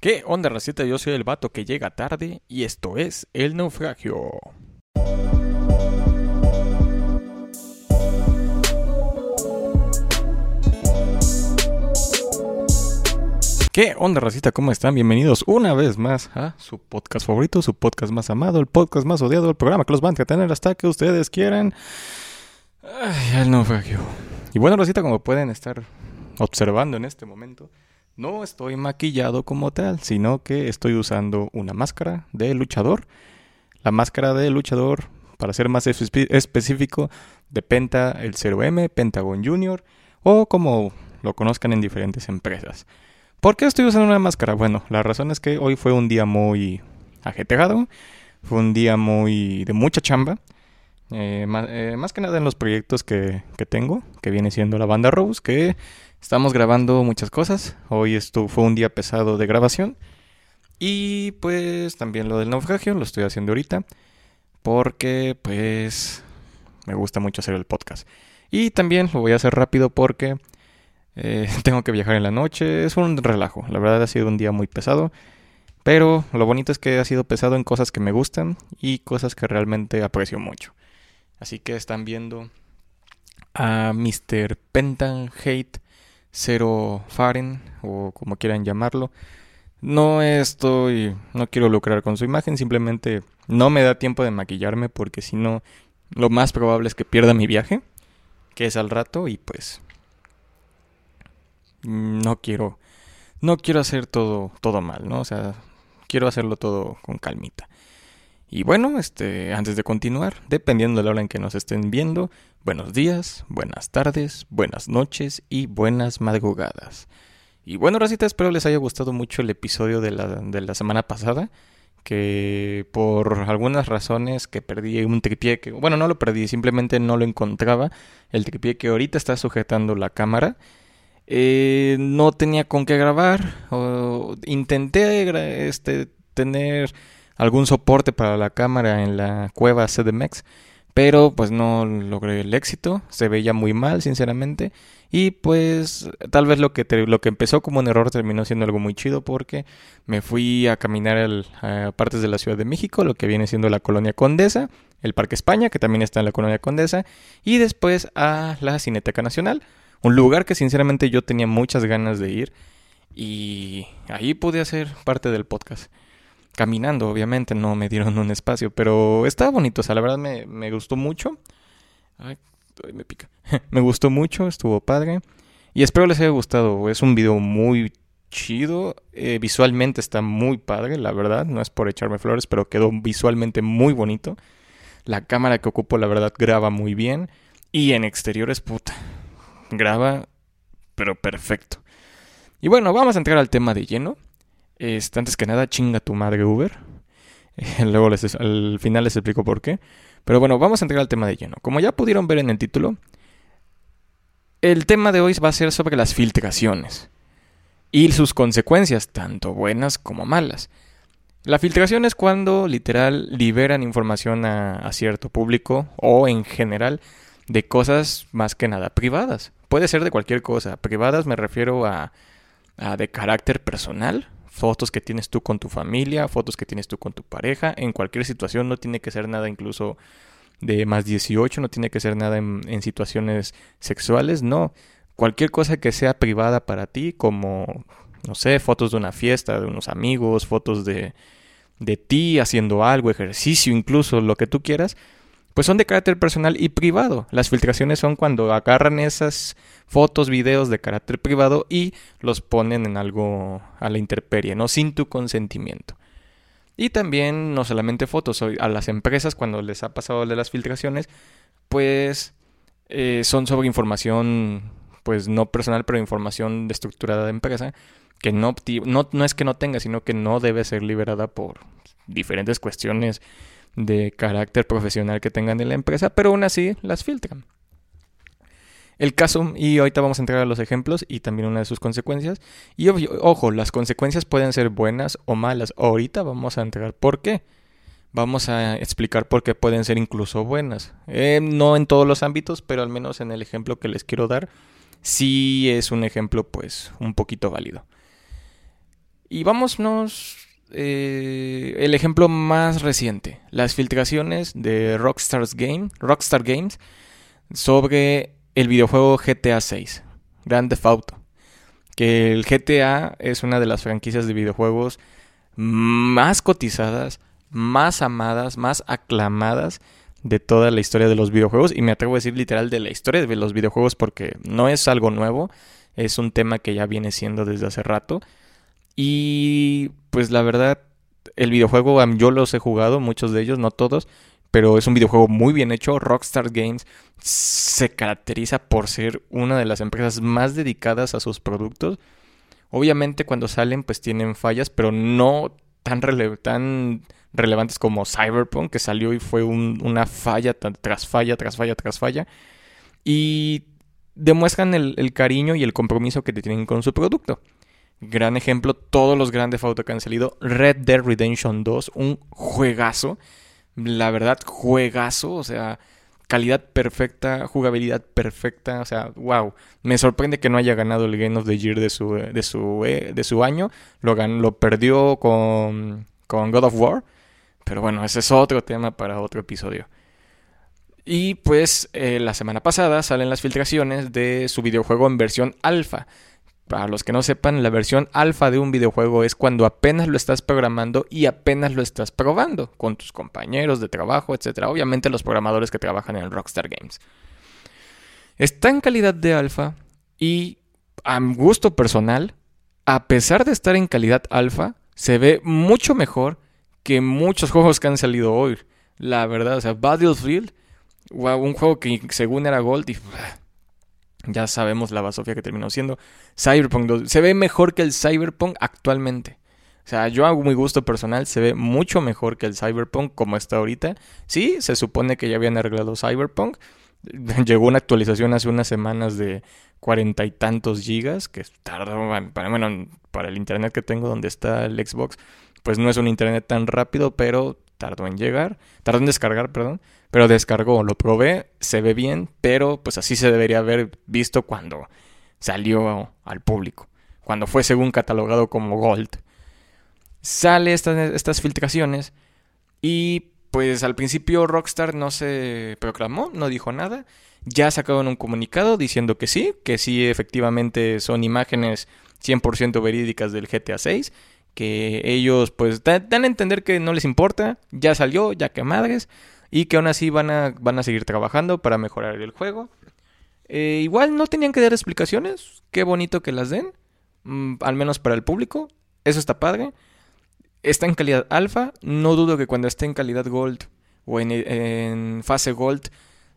¿Qué onda, racita? Yo soy el vato que llega tarde y esto es El Naufragio. ¿Qué onda, racita? ¿Cómo están? Bienvenidos una vez más a su podcast favorito, su podcast más amado, el podcast más odiado, el programa que los van a tener hasta que ustedes quieran. Ay, el naufragio. Y bueno, racita, como pueden estar observando en este momento, no estoy maquillado como tal, sino que estoy usando una máscara de luchador. La máscara de luchador, para ser más específico, de Penta el 0M, Pentagon Junior, o como lo conozcan en diferentes empresas. ¿Por qué estoy usando una máscara? Bueno, la razón es que hoy fue un día muy ajetreado, fue un día muy de mucha chamba. Eh, eh, más, que nada en los proyectos que, que, tengo, que viene siendo la banda Rose, que estamos grabando muchas cosas. Hoy esto fue un día pesado de grabación. Y pues también lo del naufragio lo estoy haciendo ahorita. Porque pues me gusta mucho hacer el podcast. Y también lo voy a hacer rápido porque eh, tengo que viajar en la noche. Es un relajo. La verdad ha sido un día muy pesado. Pero lo bonito es que ha sido pesado en cosas que me gustan y cosas que realmente aprecio mucho. Así que están viendo a Mr. Pentan Hate Zero Faren o como quieran llamarlo. No estoy, no quiero lucrar con su imagen, simplemente no me da tiempo de maquillarme porque si no, lo más probable es que pierda mi viaje, que es al rato y pues no quiero, no quiero hacer todo, todo mal, ¿no? O sea, quiero hacerlo todo con calmita. Y bueno, este, antes de continuar, dependiendo de la hora en que nos estén viendo, buenos días, buenas tardes, buenas noches y buenas madrugadas. Y bueno, Racita, espero les haya gustado mucho el episodio de la, de la semana pasada, que por algunas razones que perdí un tripié que, bueno, no lo perdí, simplemente no lo encontraba, el tripié que ahorita está sujetando la cámara. Eh, no tenía con qué grabar, o intenté este, tener algún soporte para la cámara en la cueva CDMX, pero pues no logré el éxito, se veía muy mal sinceramente y pues tal vez lo que, lo que empezó como un error terminó siendo algo muy chido porque me fui a caminar a partes de la Ciudad de México, lo que viene siendo la Colonia Condesa, el Parque España, que también está en la Colonia Condesa, y después a la Cineteca Nacional, un lugar que sinceramente yo tenía muchas ganas de ir y ahí pude hacer parte del podcast caminando, obviamente, no me dieron un espacio, pero estaba bonito, o sea, la verdad me, me gustó mucho. Ay, me pica. me gustó mucho, estuvo padre. Y espero les haya gustado, es un video muy chido, eh, visualmente está muy padre, la verdad, no es por echarme flores, pero quedó visualmente muy bonito. La cámara que ocupo, la verdad, graba muy bien. Y en exteriores, puta, graba, pero perfecto. Y bueno, vamos a entrar al tema de lleno. Este, antes que nada, chinga tu madre Uber. Luego les, al final les explico por qué. Pero bueno, vamos a entrar al tema de lleno. Como ya pudieron ver en el título, el tema de hoy va a ser sobre las filtraciones y sus consecuencias, tanto buenas como malas. La filtración es cuando literal liberan información a, cierto público o en general de cosas más que nada privadas. Puede ser de cualquier cosa. Privadas me refiero a de carácter personal, fotos que tienes tú con tu familia, fotos que tienes tú con tu pareja, en cualquier situación, no tiene que ser nada incluso de más 18, no tiene que ser nada en, situaciones sexuales, no. Cualquier cosa que sea privada para ti, como, no sé, fotos de una fiesta, de unos amigos, fotos de, de ti haciendo algo, ejercicio, incluso lo que tú quieras, pues son de carácter personal y privado. Las filtraciones son cuando agarran esas fotos, videos de carácter privado y los ponen en algo a la intemperie, ¿no? Sin tu consentimiento. Y también no solamente fotos, a las empresas cuando les ha pasado de las filtraciones, pues eh, son sobre información, pues no personal, pero información de estructurada de empresa, que no, no, no es que no tenga, sino que no debe ser liberada por diferentes cuestiones de carácter profesional que tengan en la empresa, pero aún así las filtran. El caso, y ahorita vamos a entrar a los ejemplos y también una de sus consecuencias. Y ojo, las consecuencias pueden ser buenas o malas. Ahorita vamos a entrar por qué. Vamos a explicar por qué pueden ser incluso buenas. Eh, no en todos los ámbitos, pero al menos en el ejemplo que les quiero dar, sí es un ejemplo pues un poquito válido. Y vámonos eh, el ejemplo más reciente, las filtraciones de Game, Rockstar Games sobre el videojuego GTA 6, Grand Theft Auto. Que el GTA es una de las franquicias de videojuegos más cotizadas, más amadas, más aclamadas de toda la historia de los videojuegos y me atrevo a decir literal de la historia de los videojuegos porque no es algo nuevo, es un tema que ya viene siendo desde hace rato y pues la verdad el videojuego yo los he jugado, muchos de ellos, no todos, pero es un videojuego muy bien hecho. Rockstar Games se caracteriza por ser una de las empresas más dedicadas a sus productos. Obviamente cuando salen pues tienen fallas, pero no tan, tan relevantes como Cyberpunk, que salió y fue una falla tras falla, tras falla, tras falla. Y demuestran el, cariño y el compromiso que tienen con su producto. Gran ejemplo, todos los grandes auto que han salido. Red Dead Redemption 2, un juegazo. La verdad, juegazo. O sea, calidad perfecta, jugabilidad perfecta. O sea, wow. Me sorprende que no haya ganado el Game of the Year de su, de su, eh, de su año. Lo, lo perdió con, con God of War. Pero bueno, ese es otro tema para otro episodio. Y pues eh, la semana pasada salen las filtraciones de su videojuego en versión alfa. Para los que no sepan, la versión alfa de un videojuego es cuando apenas lo estás programando y apenas lo estás probando con tus compañeros de trabajo, etc. Obviamente los programadores que trabajan en Rockstar Games. Está en calidad de alfa y a gusto personal, a pesar de estar en calidad alfa, se ve mucho mejor que muchos juegos que han salido hoy. La verdad, o sea, Battlefield, un juego que según era Gold y ya sabemos la basofia que terminó siendo. Cyberpunk 2 se ve mejor que el Cyberpunk actualmente. O sea, yo hago mi gusto personal, se ve mucho mejor que el Cyberpunk como está ahorita. Sí, se supone que ya habían arreglado Cyberpunk. Llegó una actualización hace unas semanas de cuarenta y tantos gigas, que tardó, para, bueno, para el internet que tengo donde está el Xbox, pues no es un internet tan rápido, pero tardó en llegar, tardó en descargar, perdón, pero descargó, lo probé, se ve bien, pero pues así se debería haber visto cuando salió al público, cuando fue según catalogado como Gold. Sale estas, estas filtraciones y pues al principio Rockstar no se proclamó, no dijo nada, ya sacaron un comunicado diciendo que sí, que sí efectivamente son imágenes 100% verídicas del GTA 6 que ellos pues dan, a entender que no les importa, ya salió, ya que madres, y que aún así van a, van a seguir trabajando para mejorar el juego. Eh, igual no tenían que dar explicaciones, qué bonito que las den, mm, al menos para el público, eso está padre. Está en calidad alfa, no dudo que cuando esté en calidad gold o en, en fase gold,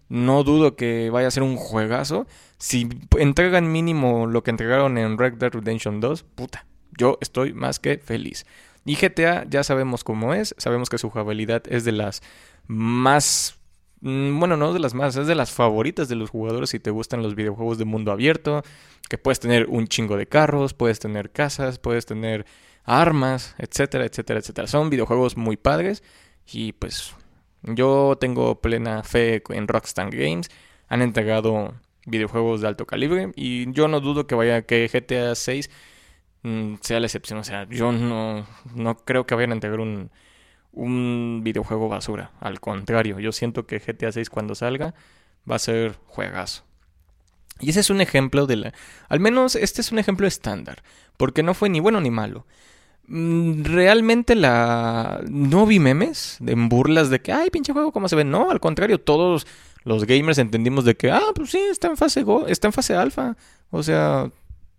no dudo que vaya a ser un juegazo. Si entregan mínimo lo que entregaron en Red Dead Redemption 2, puta, yo estoy más que feliz. Y GTA ya sabemos cómo es, sabemos que su jugabilidad es de las más mm, bueno, no de las más, es de las favoritas de los jugadores si te gustan los videojuegos de mundo abierto, que puedes tener un chingo de carros, puedes tener casas, puedes tener armas, etcétera, etcétera, etcétera. Son videojuegos muy padres y pues yo tengo plena fe en Rockstar Games. Han entregado videojuegos de alto calibre y yo no dudo que vaya que GTA 6 Mm, sea la excepción. O sea, yo no, no creo que vayan a entregar un, un videojuego basura. Al contrario, yo siento que GTA 6 cuando salga va a ser juegazo. Y ese es un ejemplo de la... Al menos este es un ejemplo estándar, porque no fue ni bueno ni malo. Mm, realmente la... No vi memes de burlas de que, ay, pinche juego, ¿cómo se ve? No, al contrario, todos los gamers entendimos de que, ah, pues sí, está en fase, go está en fase alfa. O sea,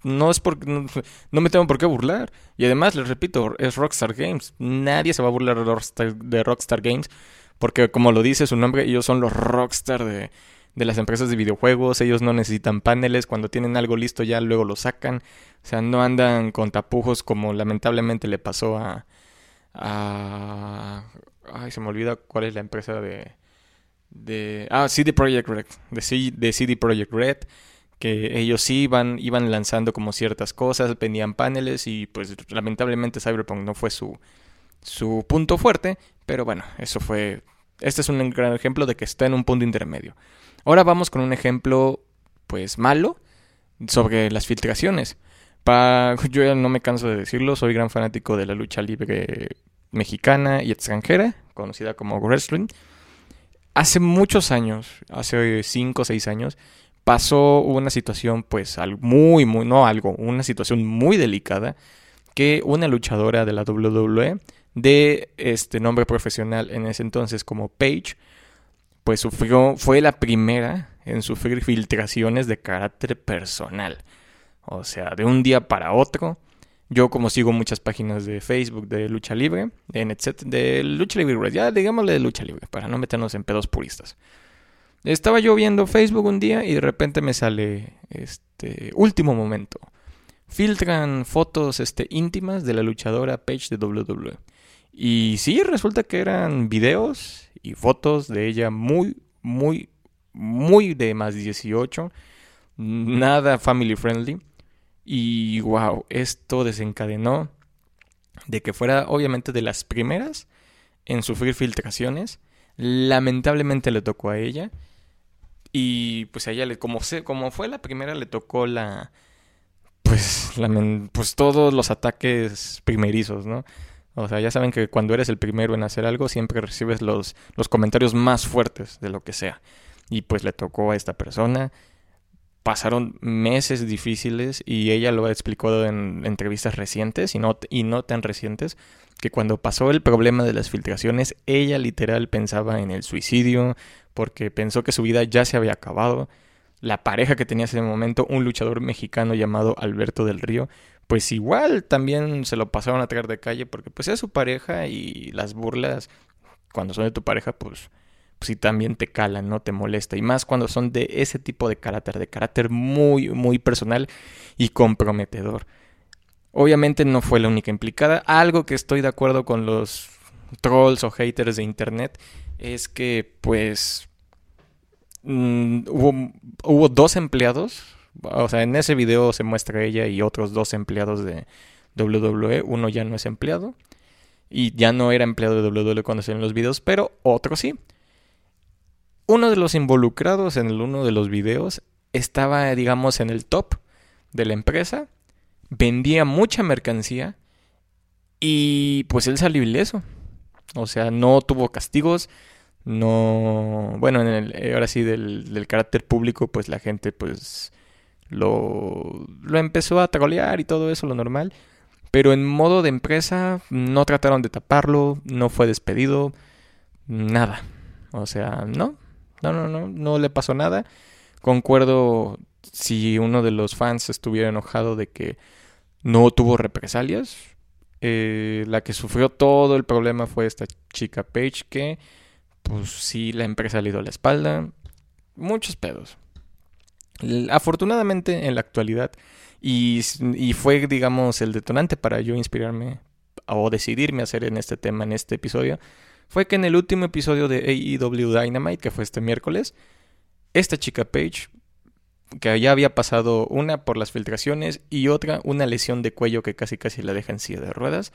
no es porque no, me tengo por qué burlar. Y además, les repito, es Rockstar Games. Nadie se va a burlar de Rockstar, Games. Porque como lo dice su nombre, ellos son los Rockstar de, de las empresas de videojuegos. Ellos no necesitan paneles. Cuando tienen algo listo ya luego lo sacan. O sea, no andan con tapujos como lamentablemente le pasó a... a ay, se me olvida cuál es la empresa de... de ah, CD Projekt Red. De, de CD Projekt Red que ellos sí iban, iban lanzando como ciertas cosas, vendían paneles y pues lamentablemente Cyberpunk no fue su, su punto fuerte, pero bueno, eso fue, este es un gran ejemplo de que está en un punto intermedio. Ahora vamos con un ejemplo pues malo sobre las filtraciones, yo ya no me canso de decirlo, soy gran fanático de la lucha libre mexicana y extranjera, conocida como wrestling. Hace muchos años, hace 5 o 6 años, pasó una situación pues muy, muy, no algo, una situación muy delicada que una luchadora de la WWE de este nombre profesional en ese entonces como Paige, pues sufrió, fue la primera en sufrir filtraciones de carácter personal. O sea, de un día para otro. Yo como sigo muchas páginas de Facebook de lucha libre, de, de lucha libre, ya digámosle de lucha libre, para no meternos en pedos puristas. Estaba yo viendo Facebook un día y de repente me sale este último momento. Filtran fotos este, íntimas de la luchadora Paige de WWE. Y sí, resulta que eran videos y fotos de ella muy, muy, muy de más 18. Nada family friendly. Y wow, esto desencadenó de que fuera obviamente de las primeras en sufrir filtraciones. Lamentablemente le tocó a ella. Y pues a ella, le, como, se, como fue la primera, le tocó la. Pues, la, pues todos los ataques primerizos, ¿no? O sea, ya saben que cuando eres el primero en hacer algo, siempre recibes los, los comentarios más fuertes de lo que sea. Y pues le tocó a esta persona pasaron meses difíciles y ella lo ha explicado en entrevistas recientes y no, y no tan recientes, que cuando pasó el problema de las filtraciones, ella literal pensaba en el suicidio porque pensó que su vida ya se había acabado. La pareja que tenía en ese momento, un luchador mexicano llamado Alberto del Río, pues igual también se lo pasaron a traer de calle porque pues es su pareja y las burlas cuando son de tu pareja pues si también te calan, no te molesta. Y más cuando son de ese tipo de carácter, de carácter muy, muy personal y comprometedor. Obviamente no fue la única implicada. Algo que estoy de acuerdo con los trolls o haters de internet es que pues mm, hubo, hubo dos empleados. O sea, en ese video se muestra ella y otros dos empleados de WWE. Uno ya no es empleado. Y ya no era empleado de WWE cuando ven los videos, pero otro sí. Uno de los involucrados en uno de los videos estaba, digamos, en el top de la empresa, vendía mucha mercancía y pues él salió ileso. O sea, no tuvo castigos, no... Bueno, en el, ahora sí, del, del carácter público, pues la gente pues lo, lo empezó a trolear y todo eso, lo normal. Pero en modo de empresa no trataron de taparlo, no fue despedido, nada. O sea, no, no, no, no, no le pasó nada. Concuerdo si uno de los fans estuviera enojado de que no tuvo represalias. Eh, la que sufrió todo el problema fue esta chica Page que, pues sí, la empresa le dio la espalda. Muchos pedos. Afortunadamente en la actualidad, y, y fue, digamos, el detonante para yo inspirarme o decidirme a hacer en este tema, en este episodio, fue que en el último episodio de AEW Dynamite, que fue este miércoles, esta chica Paige, que ya había pasado una por las filtraciones y otra una lesión de cuello que casi casi la deja en silla de ruedas,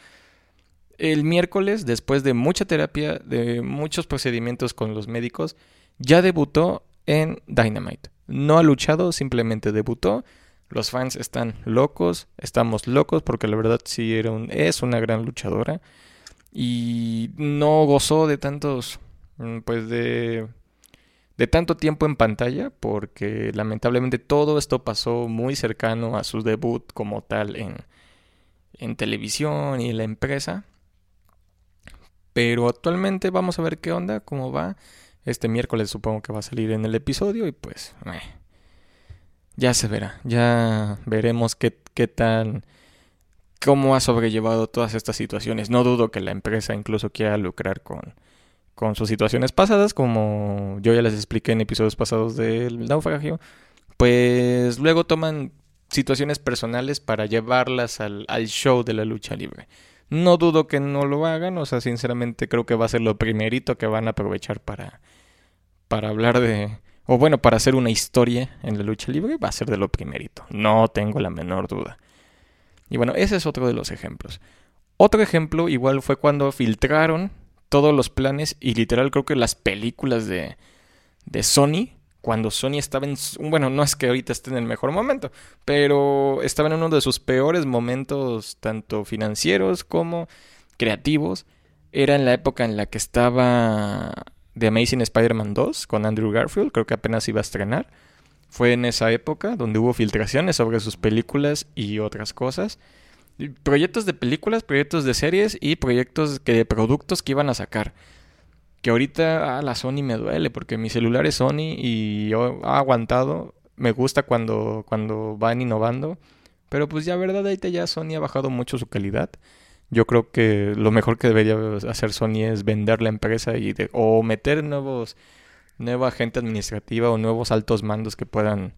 el miércoles, después de mucha terapia, de muchos procedimientos con los médicos, ya debutó en Dynamite. No ha luchado, simplemente debutó. Los fans están locos, estamos locos porque la verdad sí era es una gran luchadora y no gozó de tantos, mm, pues de, de tanto tiempo en pantalla, porque lamentablemente todo esto pasó muy cercano a su debut como tal en, en televisión y en la empresa. Pero actualmente vamos a ver qué onda, cómo va. Este miércoles supongo que va a salir en el episodio y pues ya se verá, ya veremos qué, qué tan cómo ha sobrellevado todas estas situaciones. No dudo que la empresa incluso quiera lucrar con, con sus situaciones pasadas, como yo ya les expliqué en episodios pasados del naufragio, pues luego toman situaciones personales para llevarlas al, show de la lucha libre. No dudo que no lo hagan, o sea, sinceramente creo que va a ser lo primerito que van a aprovechar para, para hablar de, o bueno, para hacer una historia en la lucha libre, va a ser de lo primerito, no tengo la menor duda. Y bueno, ese es otro de los ejemplos. Otro ejemplo igual fue cuando filtraron todos los planes y literal creo que las películas de, de Sony cuando Sony estaba en... Bueno, no es que ahorita esté en el mejor momento, pero estaba en uno de sus peores momentos, tanto financieros como creativos. Era en la época en la que estaba The Amazing Spider-Man 2 con Andrew Garfield, creo que apenas iba a estrenar. Fue en esa época donde hubo filtraciones sobre sus películas y otras cosas. Proyectos de películas, proyectos de series y proyectos de productos que iban a sacar. Que ahorita a la Sony me duele porque mi celular es Sony y yo ha aguantado. Me gusta cuando, cuando van innovando. Pero pues ya verdad, ahorita ya Sony ha bajado mucho su calidad. Yo creo que lo mejor que debería hacer Sony es vender la empresa y o meter nuevos nueva gente administrativa o nuevos altos mandos que puedan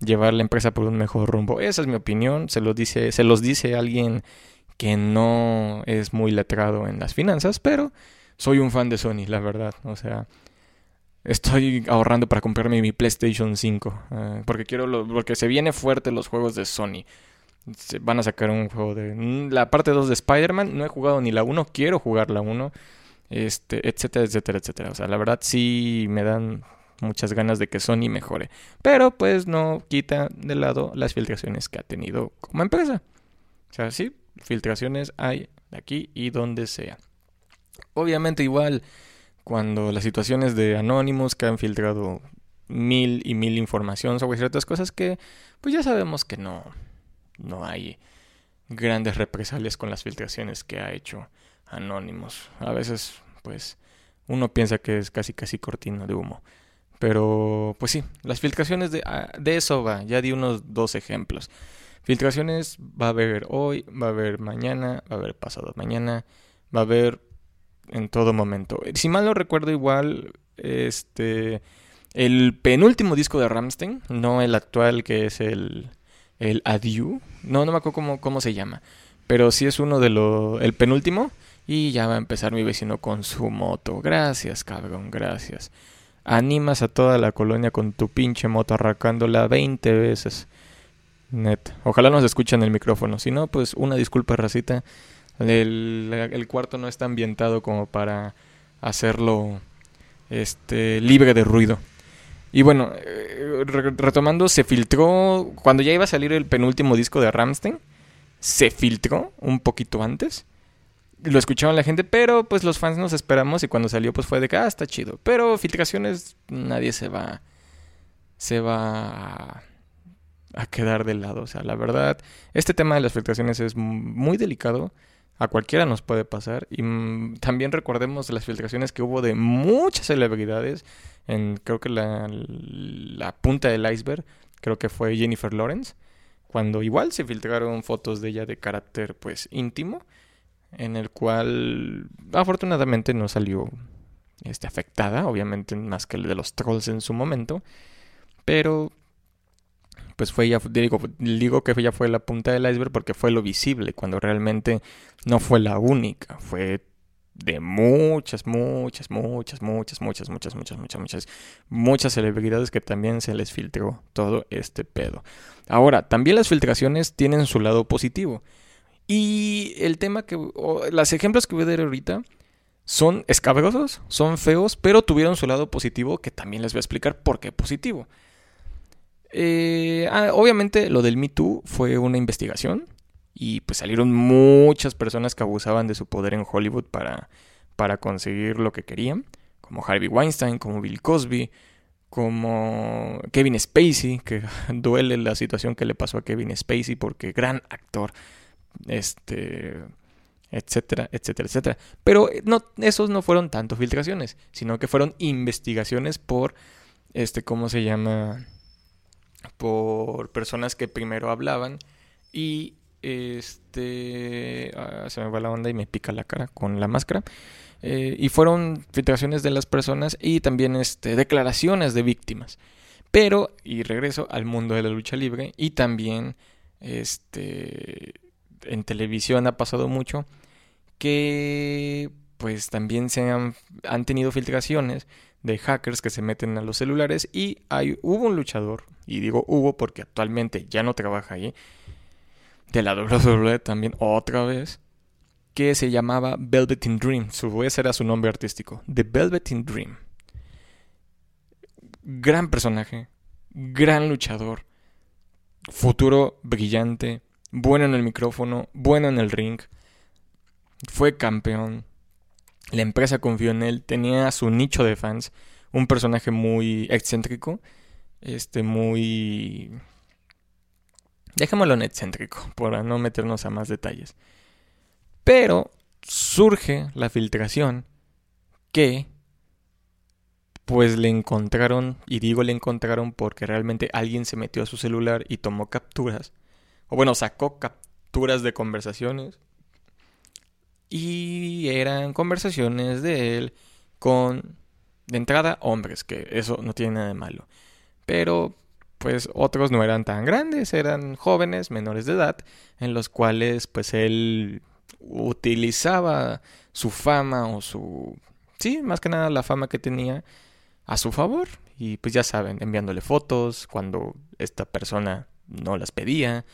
llevar la empresa por un mejor rumbo. Esa es mi opinión, se los dice, se los dice alguien que no es muy letrado en las finanzas, pero soy un fan de Sony, la verdad. O sea, estoy ahorrando para comprarme mi PlayStation 5, eh, porque quiero porque se viene fuerte los juegos de Sony. Se van a sacar un juego de la parte 2 de Spider-Man, no he jugado ni la 1, quiero jugar la 1 este, etcétera, etcétera, etcétera. O sea, la verdad sí me dan muchas ganas de que Sony mejore. Pero pues no quita de lado las filtraciones que ha tenido como empresa. O sea, sí, filtraciones hay aquí y donde sea. Obviamente igual cuando las situaciones de anónimos que han filtrado mil y mil información sobre ciertas cosas que pues ya sabemos que no, no hay grandes represalias con las filtraciones que ha hecho anónimos. A veces, pues, uno piensa que es casi casi cortina de humo. Pero, pues sí, las filtraciones de, ah, de eso va. Ya di unos dos ejemplos. Filtraciones va a haber hoy, va a haber mañana, va a haber pasado mañana, va a haber en todo momento. Si mal no recuerdo igual, este, el penúltimo disco de Ramstein, no el actual que es el, el Adieu, no, no me acuerdo cómo, cómo se llama, pero sí es uno de los, el penúltimo, y ya va a empezar mi vecino con su moto. Gracias, cabrón, gracias. Animas a toda la colonia con tu pinche moto arrancándola 20 veces. Net. Ojalá nos escuchen el micrófono. Si no, pues una disculpa, racita. El, el, cuarto no está ambientado como para hacerlo este, libre de ruido. Y bueno, eh, retomando, se filtró, cuando ya iba a salir el penúltimo disco de Ramstein, se filtró un poquito antes lo escucharon la gente, pero pues los fans nos esperamos y cuando salió pues fue de que, ah, está chido. Pero filtraciones, nadie se va, se va a, quedar de lado. O sea, la verdad, este tema de las filtraciones es muy delicado. A cualquiera nos puede pasar. Y mm, también recordemos las filtraciones que hubo de muchas celebridades. En creo que la, la punta del iceberg, creo que fue Jennifer Lawrence. Cuando igual se filtraron fotos de ella de carácter pues íntimo en el cual afortunadamente no salió este, afectada, obviamente más que el de los trolls en su momento, pero pues fue ya, digo, digo que ya fue la punta del iceberg porque fue lo visible, cuando realmente no fue la única, fue de muchas, muchas, muchas, muchas, muchas, muchas, muchas, muchas, muchas, muchas celebridades que también se les filtró todo este pedo. Ahora, también las filtraciones tienen su lado positivo. Y el tema que. los ejemplos que voy a dar ahorita son escabrosos, son feos, pero tuvieron su lado positivo que también les voy a explicar por qué positivo. Eh, ah, obviamente lo del Me Too fue una investigación y pues salieron muchas personas que abusaban de su poder en Hollywood para, para conseguir lo que querían, como Harvey Weinstein, como Bill Cosby, como Kevin Spacey, que duele la situación que le pasó a Kevin Spacey porque gran actor este, etcétera, etcétera, etcétera. Pero eh, no, esos no fueron tanto filtraciones, sino que fueron investigaciones por, este, ¿cómo se llama? Por personas que primero hablaban y, este, ah, se me va la onda y me pica la cara con la máscara. Eh, y fueron filtraciones de las personas y también, este, declaraciones de víctimas. Pero, y regreso al mundo de la lucha libre y también, este, en televisión ha pasado mucho que pues también se han, tenido filtraciones de hackers que se meten a los celulares y hay, hubo un luchador, y digo hubo porque actualmente ya no trabaja ahí, de la WWE también otra vez, que se llamaba Velveteen Dream, su ese era su nombre artístico, The Velveteen Dream. gran personaje, gran luchador, futuro brillante, bueno en el micrófono, bueno en el ring, fue campeón, la empresa confió en él, tenía su nicho de fans, un personaje muy excéntrico, este muy... Dejémoslo en excéntrico, para no meternos a más detalles. Pero surge la filtración que pues le encontraron, y digo le encontraron porque realmente alguien se metió a su celular y tomó capturas, o bueno, sacó capturas de conversaciones, y eran conversaciones de él con, de entrada, hombres, que eso no tiene nada de malo, pero pues otros no eran tan grandes, eran jóvenes, menores de edad, en los cuales pues él utilizaba su fama o su... Sí, más que nada la fama que tenía a su favor. Y pues ya saben, enviándole fotos cuando esta persona no las pedía,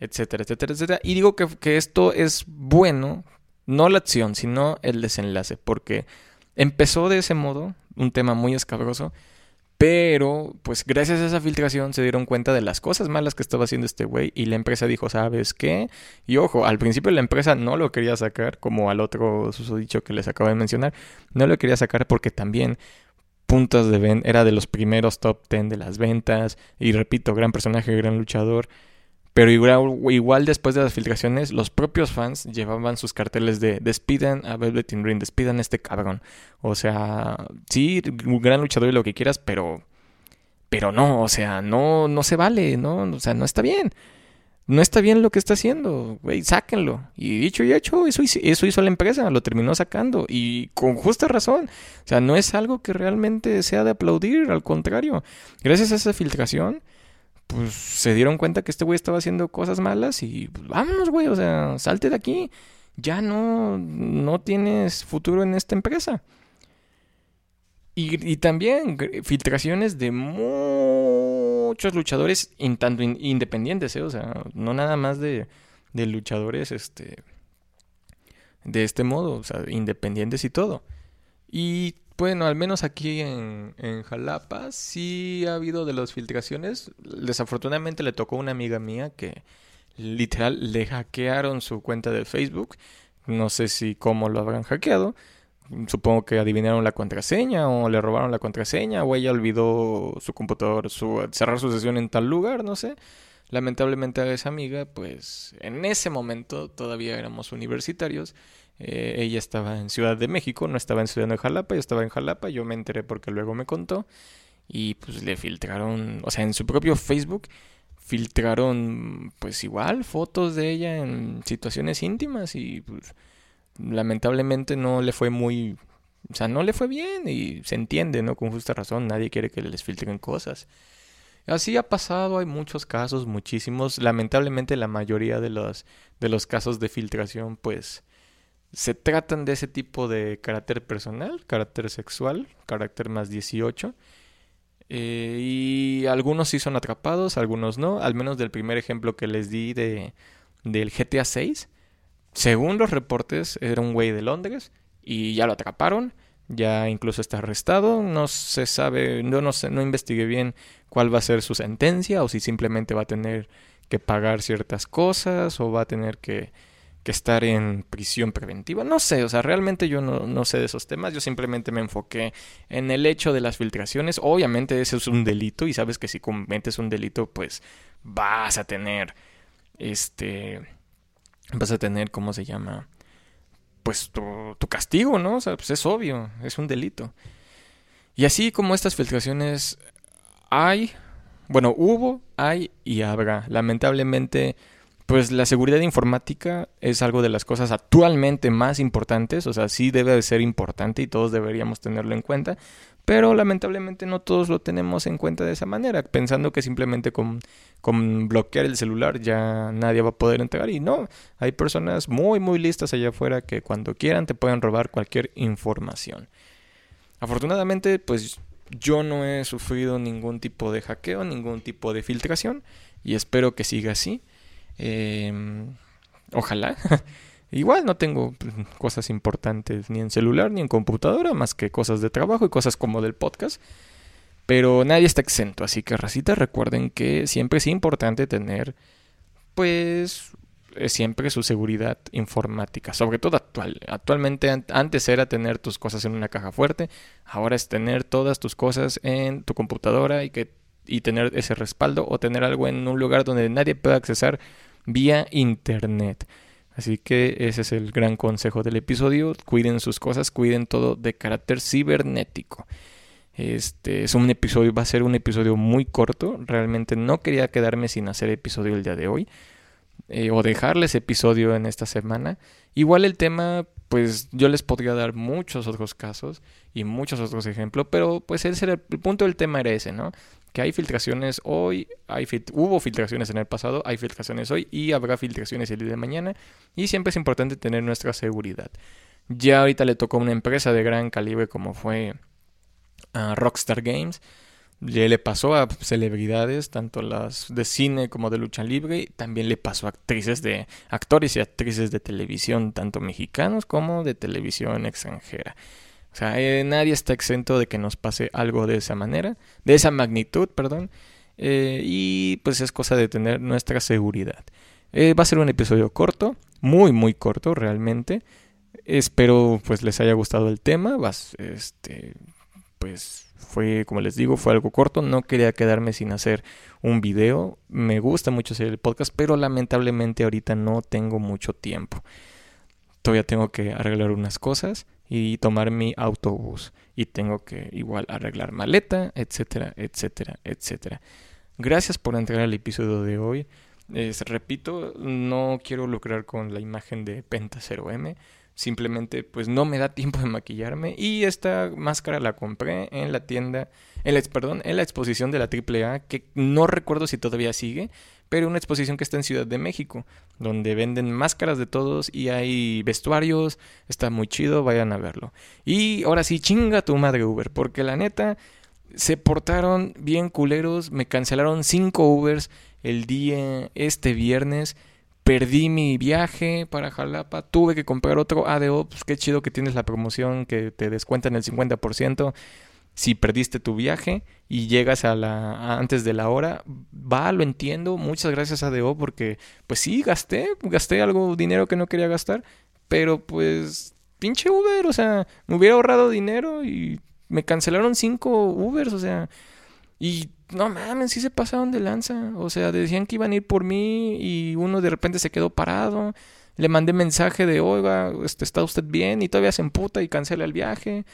etcétera, etcétera, etcétera. Y digo que, que esto es bueno, no la acción, sino el desenlace, porque empezó de ese modo, un tema muy escabroso, pero, pues gracias a esa filtración se dieron cuenta de las cosas malas que estaba haciendo este güey y la empresa dijo, ¿sabes qué? Y ojo, al principio la empresa no lo quería sacar, como al otro susodicho que les acabo de mencionar, no lo quería sacar porque también puntos de venta, era de los primeros top 10 de las ventas y repito, gran personaje, gran luchador. Pero igual, después de las filtraciones, los propios fans llevaban sus carteles de despidan a Velvet in Ring, despidan a este cabrón. O sea, sí, un gran luchador y lo que quieras, pero. Pero no, o sea, no, no se vale, ¿no? O sea, no está bien no está bien lo que está haciendo, güey, sáquenlo. Y dicho y hecho, eso, eso hizo la empresa, lo terminó sacando y con justa razón. O sea, no es algo que realmente sea de aplaudir, al contrario. Gracias a esa filtración, pues se dieron cuenta que este güey estaba haciendo cosas malas y pues, vámonos, güey, o sea, salte de aquí. Ya no, no tienes futuro en esta empresa. Y, también filtraciones de muchos luchadores tanto independientes, ¿eh? o sea, no nada más de, de luchadores este de este modo, o sea, independientes y todo. Y bueno, al menos aquí en, en Jalapa sí ha habido de las filtraciones. Desafortunadamente le tocó a una amiga mía que literal le hackearon su cuenta de Facebook. No sé si cómo lo habrán hackeado supongo que adivinaron la contraseña o le robaron la contraseña o ella olvidó su computador, su, cerrar su sesión en tal lugar, no sé. Lamentablemente a esa amiga, pues en ese momento todavía éramos universitarios. Eh, ella estaba en Ciudad de México, no estaba en Ciudad de Jalapa, yo estaba en Jalapa, yo me enteré porque luego me contó y pues le filtraron, o sea, en su propio Facebook filtraron pues igual fotos de ella en situaciones íntimas y pues lamentablemente no le fue muy... O sea, no le fue bien y se entiende, ¿no? Con justa razón, nadie quiere que les filtren cosas. Así ha pasado, hay muchos casos, muchísimos. Lamentablemente la mayoría de los, de los casos de filtración, pues, se tratan de ese tipo de carácter personal, carácter sexual, carácter más 18. Eh, y algunos sí son atrapados, algunos no. Al menos del primer ejemplo que les di de, del GTA 6 según los reportes, era un güey de Londres y ya lo atraparon. Ya incluso está arrestado. No se sabe, no, no, sé, no investigué bien cuál va a ser su sentencia o si simplemente va a tener que pagar ciertas cosas o va a tener que, que estar en prisión preventiva. No sé, o sea, realmente yo no, no, sé de esos temas. Yo simplemente me enfoqué en el hecho de las filtraciones. Obviamente ese es un delito y sabes que si cometes un delito, pues vas a tener este vas a tener, ¿cómo se llama? Pues tu, tu castigo, ¿no? O sea, pues es obvio, es un delito. Y así como estas filtraciones hay, bueno, hubo, hay y habrá. Lamentablemente, pues la seguridad informática es algo de las cosas actualmente más importantes, o sea, sí debe de ser importante y todos deberíamos tenerlo en cuenta, pero lamentablemente no todos lo tenemos en cuenta de esa manera, pensando que simplemente con, con bloquear el celular ya nadie va a poder entregar. Y no, hay personas muy, muy listas allá afuera que cuando quieran te pueden robar cualquier información. Afortunadamente, pues yo no he sufrido ningún tipo de hackeo, ningún tipo de filtración y espero que siga así. Em, ojalá. Igual no tengo pues, cosas importantes ni en celular ni en computadora, más que cosas de trabajo y cosas como del podcast. Pero nadie está exento, así que racita, recuerden que siempre es importante tener, pues, eh, siempre su seguridad informática, sobre todo actual. Actualmente antes era tener tus cosas en una caja fuerte, ahora es tener todas tus cosas en tu computadora y que y tener ese respaldo o tener algo en un lugar donde nadie pueda accesar vía internet. Así que ese es el gran consejo del episodio. Cuiden sus cosas, cuiden todo de carácter cibernético. Este es un episodio, va a ser un episodio muy corto. Realmente no quería quedarme sin hacer episodio el día de hoy. Eh, o dejarles episodio en esta semana. Igual el tema, pues yo les podría dar muchos otros casos y muchos otros ejemplos, pero pues ese era el punto del tema era ese, ¿no? Que hay filtraciones hoy, hay hubo filtraciones en el pasado, hay filtraciones hoy y habrá filtraciones el día de mañana y siempre es importante tener nuestra seguridad. Ya ahorita le tocó a una empresa de gran calibre como fue a Rockstar Games le pasó a celebridades, tanto las de cine como de lucha libre, también le pasó a actrices de actores y actrices de televisión, tanto mexicanos como de televisión extranjera. O sea, eh, nadie está exento de que nos pase algo de esa manera, de esa magnitud, perdón. Eh, y pues es cosa de tener nuestra seguridad. Eh, va a ser un episodio corto, muy muy corto realmente. Espero pues les haya gustado el tema. Vas, este, pues fue, como les digo, fue algo corto. No quería quedarme sin hacer un video. Me gusta mucho hacer el podcast, pero lamentablemente ahorita no tengo mucho tiempo. Todavía tengo que arreglar unas cosas y tomar mi autobús. Y tengo que igual arreglar maleta, etcétera, etcétera, etcétera. Gracias por entrar al episodio de hoy. repito, no quiero lucrar con la imagen de Penta 0M simplemente pues no me da tiempo de maquillarme y esta máscara la compré en la tienda, en la, perdón, en la exposición de la AAA que no recuerdo si todavía sigue, pero una exposición que está en Ciudad de México, donde venden máscaras de todos y hay vestuarios, está muy chido, vayan a verlo. Y ahora sí, chinga tu madre Uber, porque la neta se portaron bien culeros, me cancelaron cinco Ubers el día este viernes perdí mi viaje para Jalapa, tuve que comprar otro ADO, pues qué chido que tienes la promoción que te descuentan el 50% si perdiste tu viaje y llegas a la antes de la hora, va, lo entiendo, muchas gracias ADO porque pues sí gasté, gasté algo dinero que no quería gastar, pero pues pinche Uber, o sea, me hubiera ahorrado dinero y me cancelaron cinco Ubers, o sea, y no mames, sí se pasaron de lanza. O sea, decían que iban a ir por mí y uno de repente se quedó parado. Le mandé mensaje de, oiga, este, ¿está usted bien? Y todavía se emputa y cancela el viaje.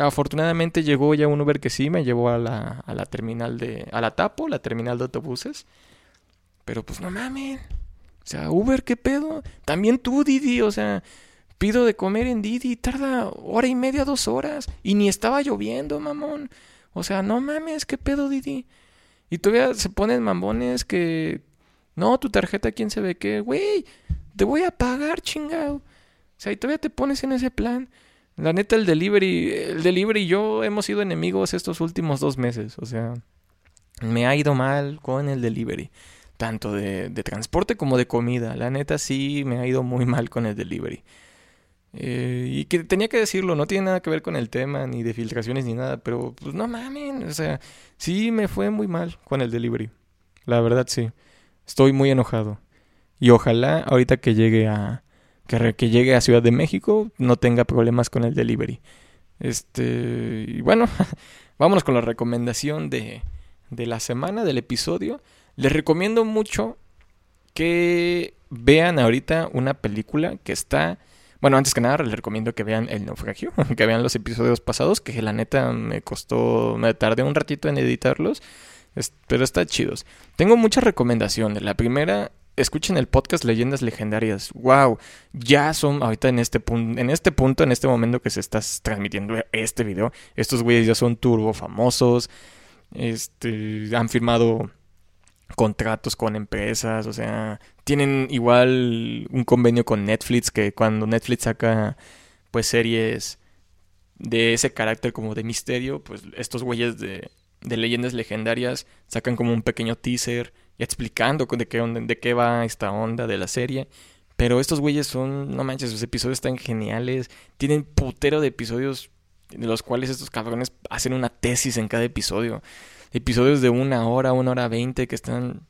Afortunadamente llegó ya un Uber que sí me llevó a la, a la terminal de... a la Tapo, la terminal de autobuses. Pero pues no mames. O sea, Uber, ¿qué pedo? También tú, Didi, o sea, pido de comer en Didi, tarda hora y media, dos horas. Y ni estaba lloviendo, mamón. O sea, no mames, ¿qué pedo, Didi? Y todavía se ponen mambones que... No, tu tarjeta, ¿quién se ve qué? Güey, te voy a pagar, chingado. O sea, y todavía te pones en ese plan. La neta, el delivery, el delivery y yo hemos sido enemigos estos últimos dos meses. O sea, me ha ido mal con el delivery. Tanto de, de transporte como de comida. La neta, sí, me ha ido muy mal con el delivery. Eh, y que tenía que decirlo, no tiene nada que ver con el tema, ni de filtraciones, ni nada, pero pues no mamen, o sea, sí me fue muy mal con el delivery. La verdad sí. Estoy muy enojado. Y ojalá ahorita que llegue a que, que llegue a Ciudad de México no tenga problemas con el delivery. Este, y bueno, vámonos con la recomendación de de la semana del episodio. Les recomiendo mucho que vean ahorita una película que está bueno, antes que nada les recomiendo que vean El Naufragio, que vean los episodios pasados, que la neta me costó, me tardé un ratito en editarlos, pero está chidos. Tengo muchas recomendaciones. La primera, escuchen el podcast Leyendas Legendarias. Wow, ya son ahorita en este punto, en este punto, en este momento que se está transmitiendo este video, estos güeyes ya son turbo famosos. Este, han firmado contratos con empresas, o sea, tienen igual un convenio con Netflix que cuando Netflix saca pues series de ese carácter como de misterio, pues estos güeyes de, de leyendas legendarias sacan como un pequeño teaser explicando de qué, de qué va esta onda de la serie. Pero estos güeyes son, no manches, sus episodios están geniales. Tienen putero de episodios de los cuales estos cabrones hacen una tesis en cada episodio. Episodios de una hora, una hora veinte que están,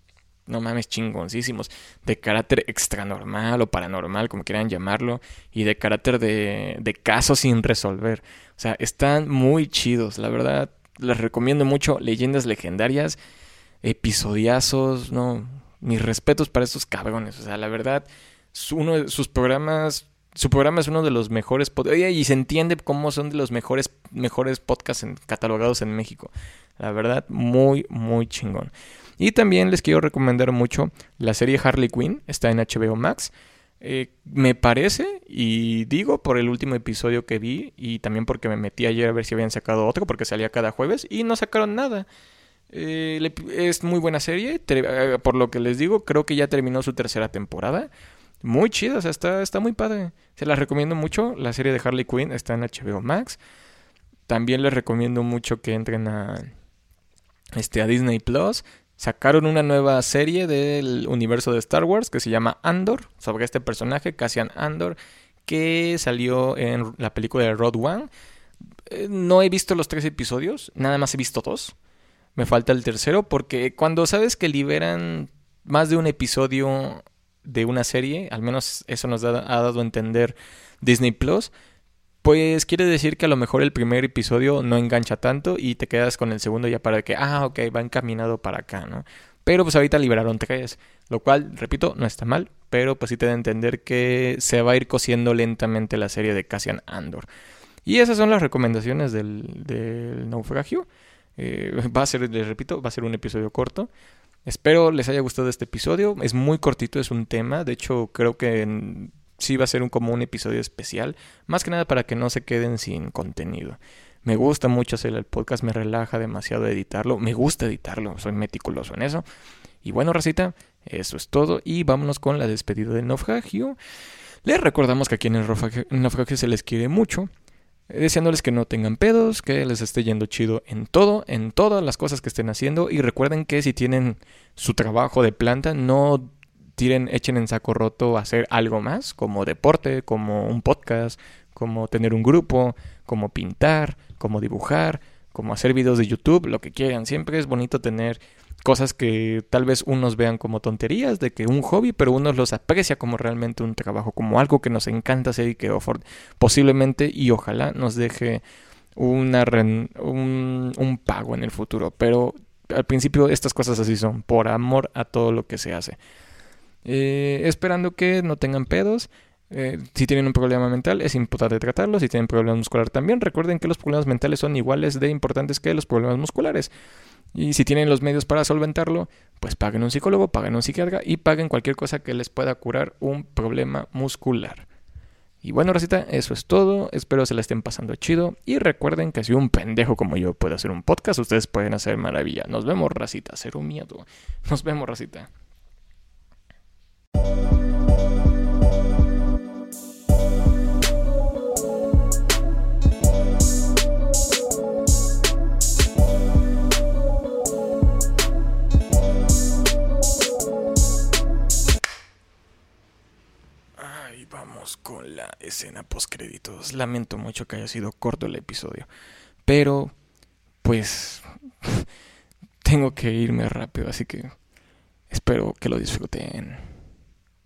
no mames, chingoncísimos. De carácter extranormal o paranormal, como quieran llamarlo. Y de carácter de, de casos sin resolver. O sea, están muy chidos, la verdad. Les recomiendo mucho Leyendas Legendarias, episodiazos, no. Mis respetos para estos cabrones. O sea, la verdad, uno de sus programas su programa es uno de los mejores y se entiende cómo son de los mejores mejores podcasts catalogados en México. La verdad, muy muy chingón. Y también les quiero recomendar mucho la serie Harley Quinn, está en HBO Max. Eh, me parece, y digo por el último episodio que vi, y también porque me metí ayer a ver si habían sacado otro, porque salía cada jueves, y no sacaron nada. Eh, es muy buena serie, eh, por lo que les digo, creo que ya terminó su tercera temporada muy chida, o sea, está, está muy padre. Se las recomiendo mucho. La serie de Harley Quinn está en HBO Max. También les recomiendo mucho que entren a, este, a Disney Plus. Sacaron una nueva serie del universo de Star Wars que se llama Andor, sobre este personaje, Cassian Andor, que salió en la película de Road One. Eh, no he visto los tres episodios, nada más he visto dos. Me falta el tercero porque cuando sabes que liberan más de un episodio de una serie, al menos eso nos ha dado a entender Disney Plus, pues quiere decir que a lo mejor el primer episodio no engancha tanto y te quedas con el segundo ya para que, ah, ok, va encaminado para acá, ¿no? Pero pues ahorita liberaron tres, lo cual, repito, no está mal, pero pues sí te da a entender que se va a ir cosiendo lentamente la serie de Cassian Andor. Y esas son las recomendaciones del, del naufragio. Eh, va a ser, les repito, va a ser un episodio corto. Espero les haya gustado este episodio. Es muy cortito, es un tema. De hecho, creo que sí va a ser un, como un episodio especial. Más que nada para que no se queden sin contenido. Me gusta mucho hacer el podcast, me relaja demasiado editarlo. Me gusta editarlo, soy meticuloso en eso. Y bueno, Racita, eso es todo. Y vámonos con la despedida del naufragio. Les recordamos que aquí en el naufragio se les quiere mucho deseándoles que no tengan pedos, que les esté yendo chido en todo, en todas las cosas que estén haciendo y recuerden que si tienen su trabajo de planta, no tiren, echen en saco roto hacer algo más, como deporte, como un podcast, como tener un grupo, como pintar, como dibujar, como hacer videos de YouTube, lo que quieran. Siempre es bonito tener cosas que tal vez unos vean como tonterías, de que un hobby, pero unos los aprecia como realmente un trabajo, como algo que nos encanta hacer y que posiblemente y ojalá nos deje una un, un pago en el futuro. Pero al principio estas cosas así son, por amor a todo lo que se hace. Eh, esperando que no tengan pedos. Eh, si tienen un problema mental, es importante tratarlo. Si tienen problemas musculares también, recuerden que los problemas mentales son iguales de importantes que los problemas musculares. Y si tienen los medios para solventarlo, pues paguen un psicólogo, paguen un psiquiatra y paguen cualquier cosa que les pueda curar un problema muscular. Y bueno, Rosita, eso es todo. Espero se la estén pasando chido. Y recuerden que si un pendejo como yo puede hacer un podcast, ustedes pueden hacer maravilla. Nos vemos, Racita. Cero miedo. Nos vemos, Racita. Con la escena post créditos. Lamento mucho que haya sido corto el episodio, pero pues tengo que irme rápido, así que espero que lo disfruten.